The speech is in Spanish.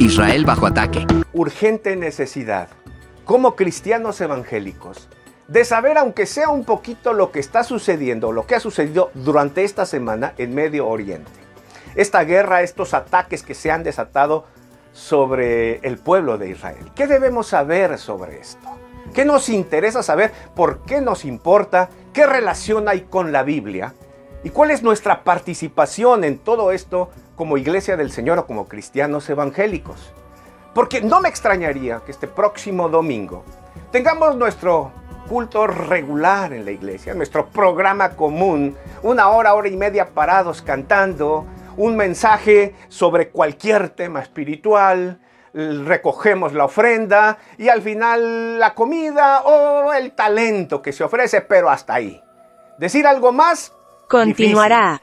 Israel bajo ataque. Urgente necesidad, como cristianos evangélicos, de saber, aunque sea un poquito, lo que está sucediendo, lo que ha sucedido durante esta semana en Medio Oriente. Esta guerra, estos ataques que se han desatado sobre el pueblo de Israel. ¿Qué debemos saber sobre esto? ¿Qué nos interesa saber? ¿Por qué nos importa? ¿Qué relación hay con la Biblia? ¿Y cuál es nuestra participación en todo esto como iglesia del Señor o como cristianos evangélicos? Porque no me extrañaría que este próximo domingo tengamos nuestro culto regular en la iglesia, nuestro programa común, una hora, hora y media parados cantando, un mensaje sobre cualquier tema espiritual, recogemos la ofrenda y al final la comida o el talento que se ofrece, pero hasta ahí. Decir algo más continuará.